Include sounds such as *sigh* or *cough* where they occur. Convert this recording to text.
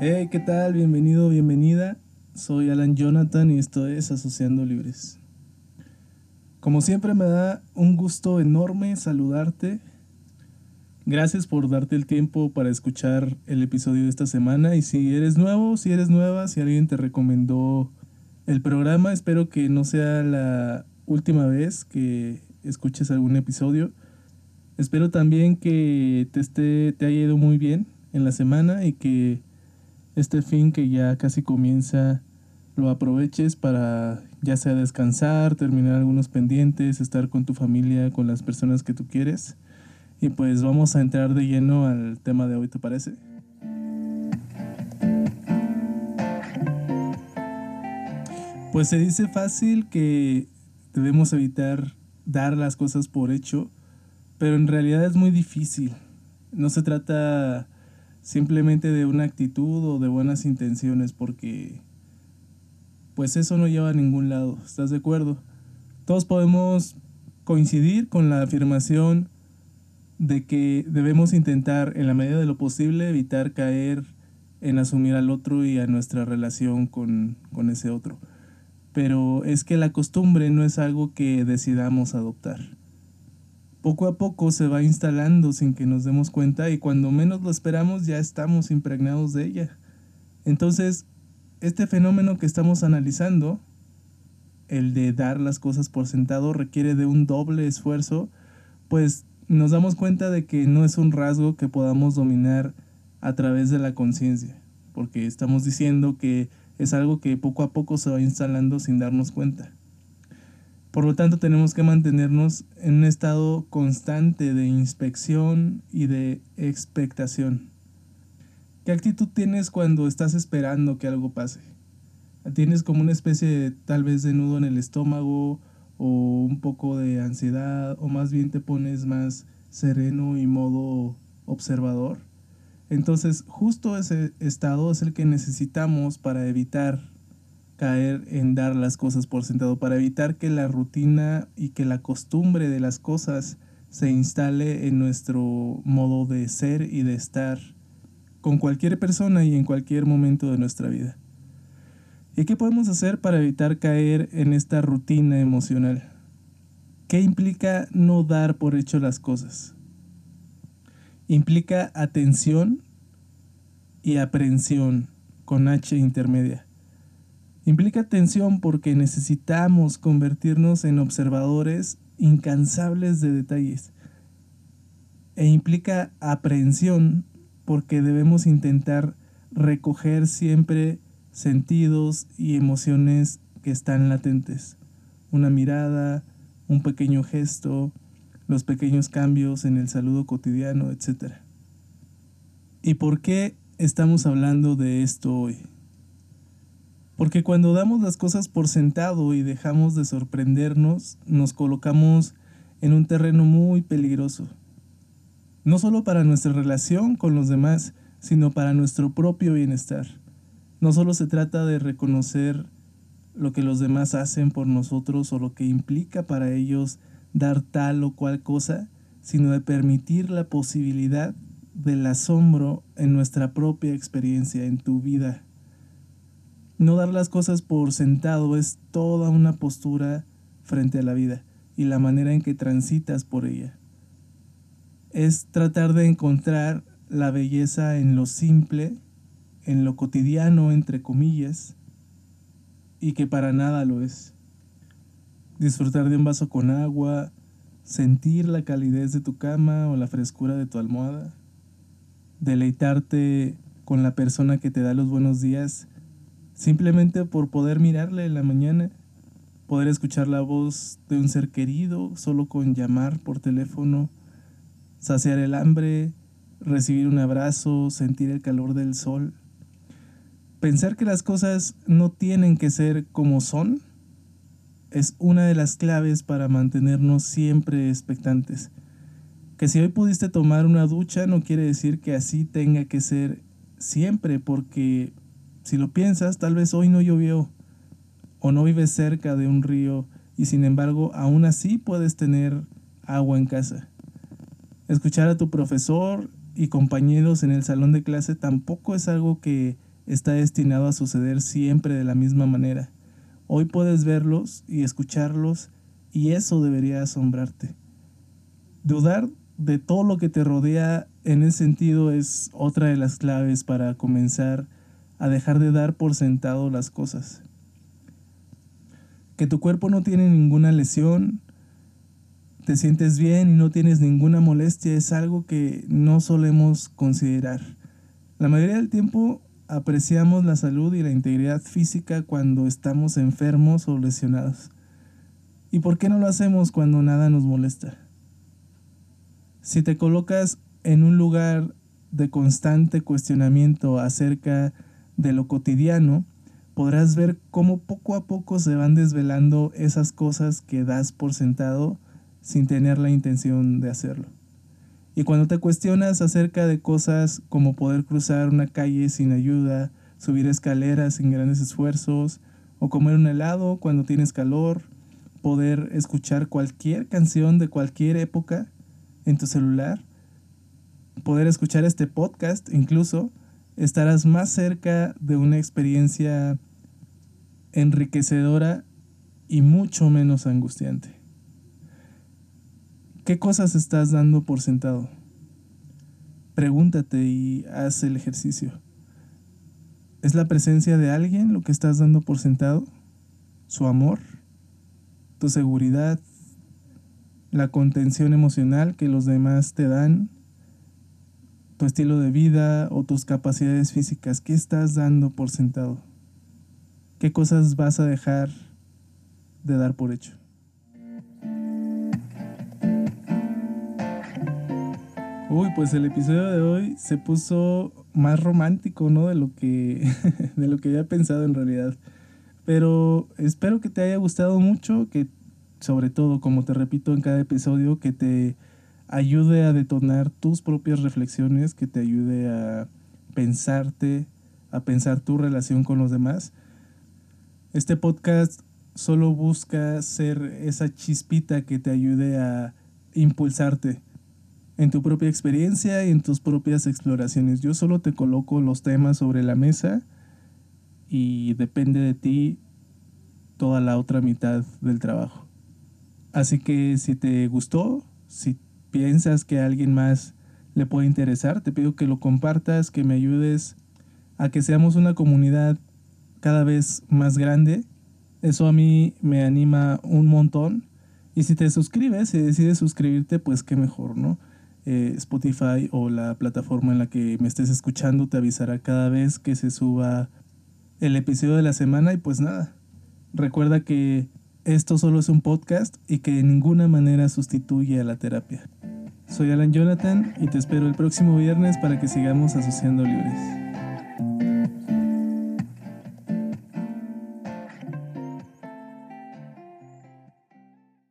Hey, ¿qué tal? Bienvenido, bienvenida. Soy Alan Jonathan y esto es Asociando Libres. Como siempre me da un gusto enorme saludarte. Gracias por darte el tiempo para escuchar el episodio de esta semana y si eres nuevo, si eres nueva, si alguien te recomendó el programa, espero que no sea la última vez que escuches algún episodio. Espero también que te, esté, te haya ido muy bien en la semana y que este fin que ya casi comienza lo aproveches para ya sea descansar, terminar algunos pendientes, estar con tu familia, con las personas que tú quieres. Y pues vamos a entrar de lleno al tema de hoy, ¿te parece? Pues se dice fácil que debemos evitar dar las cosas por hecho, pero en realidad es muy difícil. No se trata simplemente de una actitud o de buenas intenciones, porque pues eso no lleva a ningún lado, ¿estás de acuerdo? Todos podemos coincidir con la afirmación de que debemos intentar en la medida de lo posible evitar caer en asumir al otro y a nuestra relación con, con ese otro. Pero es que la costumbre no es algo que decidamos adoptar poco a poco se va instalando sin que nos demos cuenta y cuando menos lo esperamos ya estamos impregnados de ella. Entonces, este fenómeno que estamos analizando, el de dar las cosas por sentado, requiere de un doble esfuerzo, pues nos damos cuenta de que no es un rasgo que podamos dominar a través de la conciencia, porque estamos diciendo que es algo que poco a poco se va instalando sin darnos cuenta. Por lo tanto, tenemos que mantenernos en un estado constante de inspección y de expectación. ¿Qué actitud tienes cuando estás esperando que algo pase? ¿Tienes como una especie de tal vez de nudo en el estómago o un poco de ansiedad o más bien te pones más sereno y modo observador? Entonces, justo ese estado es el que necesitamos para evitar caer en dar las cosas por sentado, para evitar que la rutina y que la costumbre de las cosas se instale en nuestro modo de ser y de estar con cualquier persona y en cualquier momento de nuestra vida. ¿Y qué podemos hacer para evitar caer en esta rutina emocional? ¿Qué implica no dar por hecho las cosas? Implica atención y aprensión con H intermedia. Implica tensión porque necesitamos convertirnos en observadores incansables de detalles. E implica aprehensión porque debemos intentar recoger siempre sentidos y emociones que están latentes. Una mirada, un pequeño gesto, los pequeños cambios en el saludo cotidiano, etc. ¿Y por qué estamos hablando de esto hoy? Porque cuando damos las cosas por sentado y dejamos de sorprendernos, nos colocamos en un terreno muy peligroso. No solo para nuestra relación con los demás, sino para nuestro propio bienestar. No solo se trata de reconocer lo que los demás hacen por nosotros o lo que implica para ellos dar tal o cual cosa, sino de permitir la posibilidad del asombro en nuestra propia experiencia, en tu vida no dar las cosas por sentado es toda una postura frente a la vida y la manera en que transitas por ella. Es tratar de encontrar la belleza en lo simple, en lo cotidiano, entre comillas, y que para nada lo es. Disfrutar de un vaso con agua, sentir la calidez de tu cama o la frescura de tu almohada, deleitarte con la persona que te da los buenos días simplemente por poder mirarle en la mañana, poder escuchar la voz de un ser querido solo con llamar por teléfono, saciar el hambre, recibir un abrazo, sentir el calor del sol. Pensar que las cosas no tienen que ser como son es una de las claves para mantenernos siempre expectantes. Que si hoy pudiste tomar una ducha no quiere decir que así tenga que ser siempre, porque si lo piensas, tal vez hoy no llovió o no vives cerca de un río y sin embargo aún así puedes tener agua en casa. Escuchar a tu profesor y compañeros en el salón de clase tampoco es algo que está destinado a suceder siempre de la misma manera. Hoy puedes verlos y escucharlos y eso debería asombrarte. Dudar de todo lo que te rodea en ese sentido es otra de las claves para comenzar a dejar de dar por sentado las cosas. Que tu cuerpo no tiene ninguna lesión, te sientes bien y no tienes ninguna molestia es algo que no solemos considerar. La mayoría del tiempo apreciamos la salud y la integridad física cuando estamos enfermos o lesionados. ¿Y por qué no lo hacemos cuando nada nos molesta? Si te colocas en un lugar de constante cuestionamiento acerca de lo cotidiano, podrás ver cómo poco a poco se van desvelando esas cosas que das por sentado sin tener la intención de hacerlo. Y cuando te cuestionas acerca de cosas como poder cruzar una calle sin ayuda, subir escaleras sin grandes esfuerzos, o comer un helado cuando tienes calor, poder escuchar cualquier canción de cualquier época en tu celular, poder escuchar este podcast incluso, estarás más cerca de una experiencia enriquecedora y mucho menos angustiante. ¿Qué cosas estás dando por sentado? Pregúntate y haz el ejercicio. ¿Es la presencia de alguien lo que estás dando por sentado? ¿Su amor? ¿Tu seguridad? ¿La contención emocional que los demás te dan? ¿Tu estilo de vida o tus capacidades físicas? ¿Qué estás dando por sentado? ¿Qué cosas vas a dejar de dar por hecho? Uy, pues el episodio de hoy se puso más romántico, ¿no? De lo que, *laughs* de lo que había pensado en realidad. Pero espero que te haya gustado mucho, que sobre todo, como te repito en cada episodio, que te ayude a detonar tus propias reflexiones, que te ayude a pensarte, a pensar tu relación con los demás. Este podcast solo busca ser esa chispita que te ayude a impulsarte en tu propia experiencia y en tus propias exploraciones. Yo solo te coloco los temas sobre la mesa y depende de ti toda la otra mitad del trabajo. Así que si te gustó, si piensas que a alguien más le puede interesar, te pido que lo compartas, que me ayudes a que seamos una comunidad cada vez más grande. Eso a mí me anima un montón. Y si te suscribes, si decides suscribirte, pues qué mejor, ¿no? Eh, Spotify o la plataforma en la que me estés escuchando te avisará cada vez que se suba el episodio de la semana y pues nada, recuerda que esto solo es un podcast y que de ninguna manera sustituye a la terapia. Soy Alan Jonathan y te espero el próximo viernes para que sigamos asociando libres.